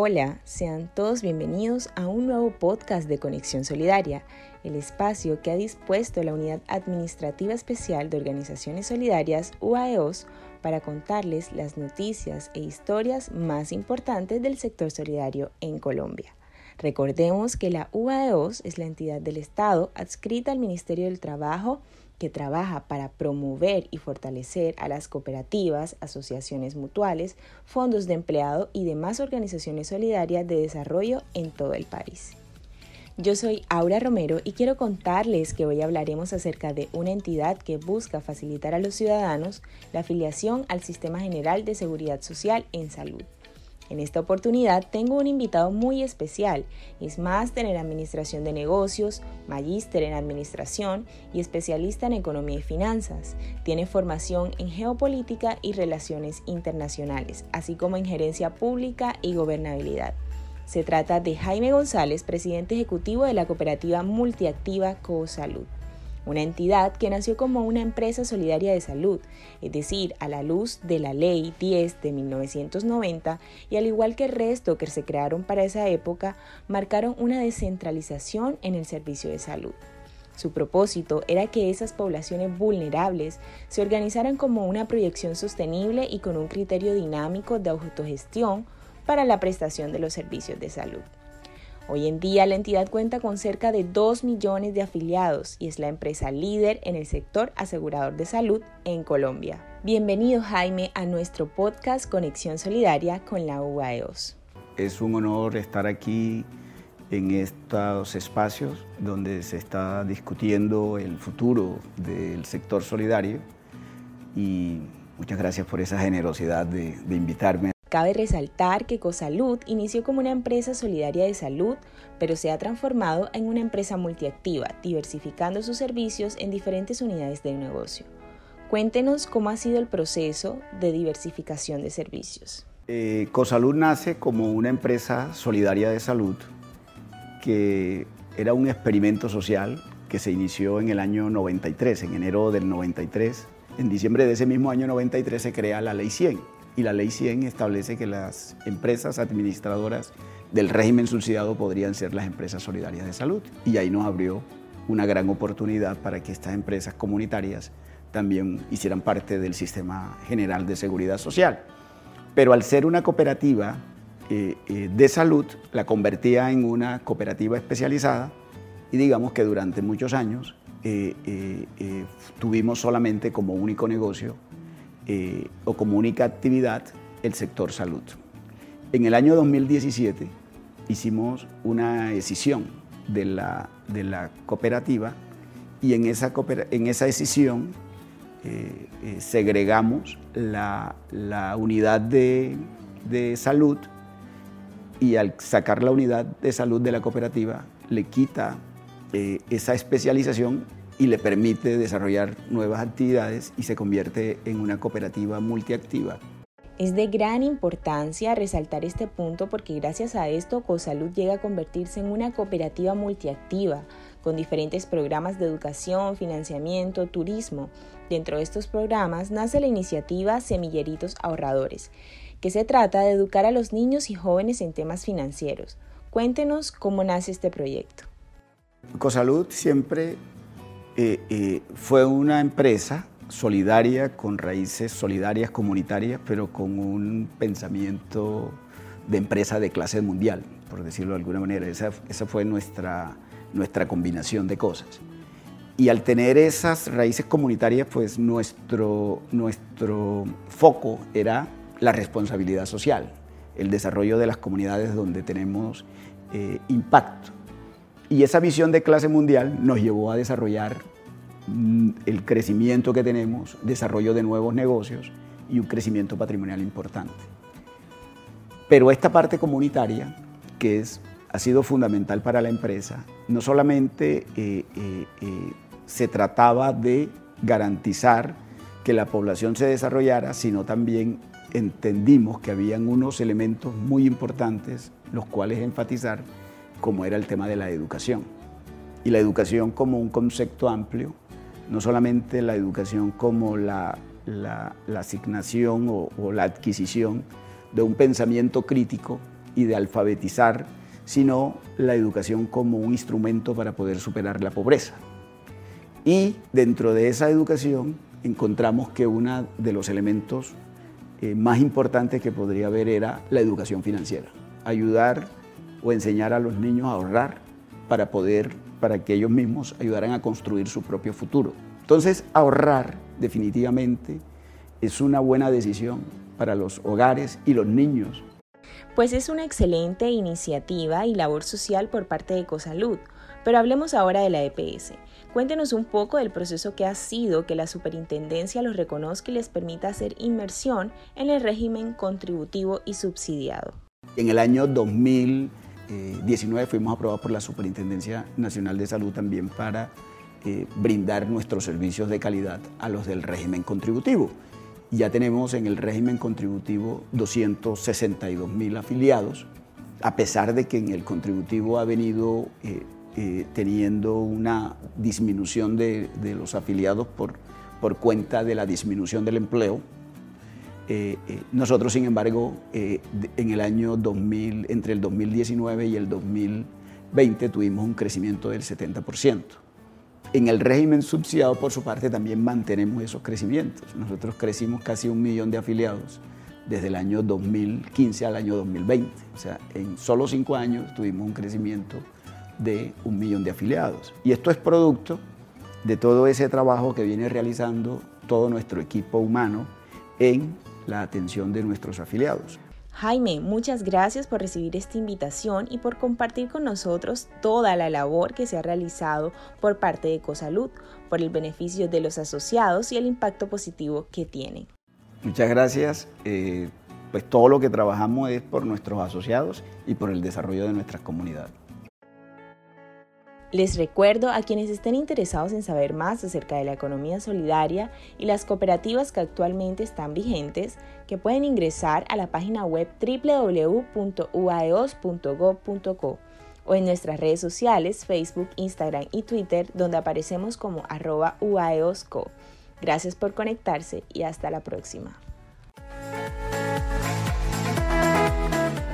Hola, sean todos bienvenidos a un nuevo podcast de Conexión Solidaria, el espacio que ha dispuesto la Unidad Administrativa Especial de Organizaciones Solidarias, UAEOS, para contarles las noticias e historias más importantes del sector solidario en Colombia. Recordemos que la UAEOS es la entidad del Estado adscrita al Ministerio del Trabajo que trabaja para promover y fortalecer a las cooperativas, asociaciones mutuales, fondos de empleado y demás organizaciones solidarias de desarrollo en todo el país. Yo soy Aura Romero y quiero contarles que hoy hablaremos acerca de una entidad que busca facilitar a los ciudadanos la afiliación al Sistema General de Seguridad Social en Salud. En esta oportunidad tengo un invitado muy especial. Es máster en Administración de Negocios, magíster en Administración y especialista en Economía y Finanzas. Tiene formación en Geopolítica y Relaciones Internacionales, así como en Gerencia Pública y Gobernabilidad. Se trata de Jaime González, presidente ejecutivo de la cooperativa multiactiva CoSalud una entidad que nació como una empresa solidaria de salud, es decir, a la luz de la Ley 10 de 1990 y al igual que el resto que se crearon para esa época, marcaron una descentralización en el servicio de salud. Su propósito era que esas poblaciones vulnerables se organizaran como una proyección sostenible y con un criterio dinámico de autogestión para la prestación de los servicios de salud. Hoy en día la entidad cuenta con cerca de 2 millones de afiliados y es la empresa líder en el sector asegurador de salud en Colombia. Bienvenido Jaime a nuestro podcast Conexión Solidaria con la UAEOS. Es un honor estar aquí en estos espacios donde se está discutiendo el futuro del sector solidario y muchas gracias por esa generosidad de, de invitarme. Cabe resaltar que CoSalud inició como una empresa solidaria de salud, pero se ha transformado en una empresa multiactiva, diversificando sus servicios en diferentes unidades de negocio. Cuéntenos cómo ha sido el proceso de diversificación de servicios. Eh, CoSalud nace como una empresa solidaria de salud que era un experimento social que se inició en el año 93, en enero del 93. En diciembre de ese mismo año 93 se crea la Ley 100 y la ley 100 establece que las empresas administradoras del régimen subsidiado podrían ser las empresas solidarias de salud. Y ahí nos abrió una gran oportunidad para que estas empresas comunitarias también hicieran parte del sistema general de seguridad social. Pero al ser una cooperativa eh, eh, de salud, la convertía en una cooperativa especializada y digamos que durante muchos años eh, tuvimos solamente como único negocio eh, o como única actividad el sector salud. En el año 2017 hicimos una decisión de la, de la cooperativa y en esa, en esa decisión eh, eh, segregamos la, la unidad de, de, salud y al sacar la unidad de salud de la cooperativa le quita esa especialización y le permite desarrollar nuevas actividades y se convierte en una cooperativa multiactiva. Es de gran importancia resaltar este punto porque gracias a esto CoSalud llega a convertirse en una cooperativa multiactiva con diferentes programas de educación, financiamiento, turismo. Dentro de estos programas nace la iniciativa Semilleritos Ahorradores, que se trata de educar a los niños y jóvenes en temas financieros. Cuéntenos cómo nace este proyecto. CoSalud siempre eh, eh, fue una empresa solidaria, con raíces solidarias comunitarias, pero con un pensamiento de empresa de clase mundial, por decirlo de alguna manera. Esa, fue nuestra, nuestra combinación de cosas. Y al tener esas raíces comunitarias, pues nuestro, nuestro foco era la responsabilidad social, el desarrollo de las comunidades donde tenemos eh, impacto. Y esa visión de clase mundial nos llevó a desarrollar mm, el crecimiento que tenemos, desarrollo de nuevos negocios y un crecimiento patrimonial importante. Pero esta parte comunitaria que es, ha sido fundamental para la empresa, no solamente eh, eh, eh, se trataba de garantizar que la población se desarrollara, sino también entendimos que habían unos elementos muy importantes los cuales enfatizar, como era el tema de la educación. Y la educación como un concepto amplio, no solamente la educación como la, asignación o, la adquisición de un pensamiento crítico y de alfabetizar, sino la educación como un instrumento para poder superar la pobreza. Y dentro de esa educación encontramos que uno de los elementos eh, más importantes que podría haber era la educación financiera. Ayudar o enseñar a los niños a ahorrar para poder, para que ellos mismos ayudaran a construir su propio futuro. Entonces, ahorrar definitivamente es una buena decisión para los hogares y los niños. Pues es una excelente iniciativa y labor social por parte de Ecosalud. Pero hablemos ahora de la EPS. Cuéntenos un poco del proceso que ha sido que la superintendencia los reconozca y les permita hacer inmersión en el régimen contributivo y subsidiado. En el año 2019 fuimos aprobados por la Superintendencia Nacional de Salud también para eh, brindar nuestros servicios de calidad a los del régimen contributivo. Ya tenemos en el régimen contributivo 262 mil afiliados, a pesar de que en el contributivo ha venido eh, eh, teniendo una disminución de, los afiliados por, por, cuenta de la disminución del empleo. Eh, eh, nosotros, sin embargo, en el año 2000, entre el 2019 y el 2020 tuvimos un crecimiento del 70%. En el régimen subsidiado, por su parte, también mantenemos esos crecimientos. Nosotros crecimos casi un millón de afiliados desde el año 2015 al año 2020. O sea, en solo cinco años tuvimos un crecimiento de un millón de afiliados. Y esto es producto de todo ese trabajo que viene realizando todo nuestro equipo humano en la atención de nuestros afiliados. Jaime, muchas gracias por recibir esta invitación y por compartir con nosotros toda la labor que se ha realizado por parte de Ecosalud, por el beneficio de los asociados y el impacto positivo que tiene. Muchas gracias. Eh, pues todo lo que trabajamos es por nuestros asociados y por el desarrollo de nuestras comunidades. Les recuerdo a quienes estén interesados en saber más acerca de la economía solidaria y las cooperativas que actualmente están vigentes, que pueden ingresar a la página web www.uaeos.gov.co o en nuestras redes sociales Facebook, Instagram y Twitter donde aparecemos como arroba uaeosco. Gracias por conectarse y hasta la próxima.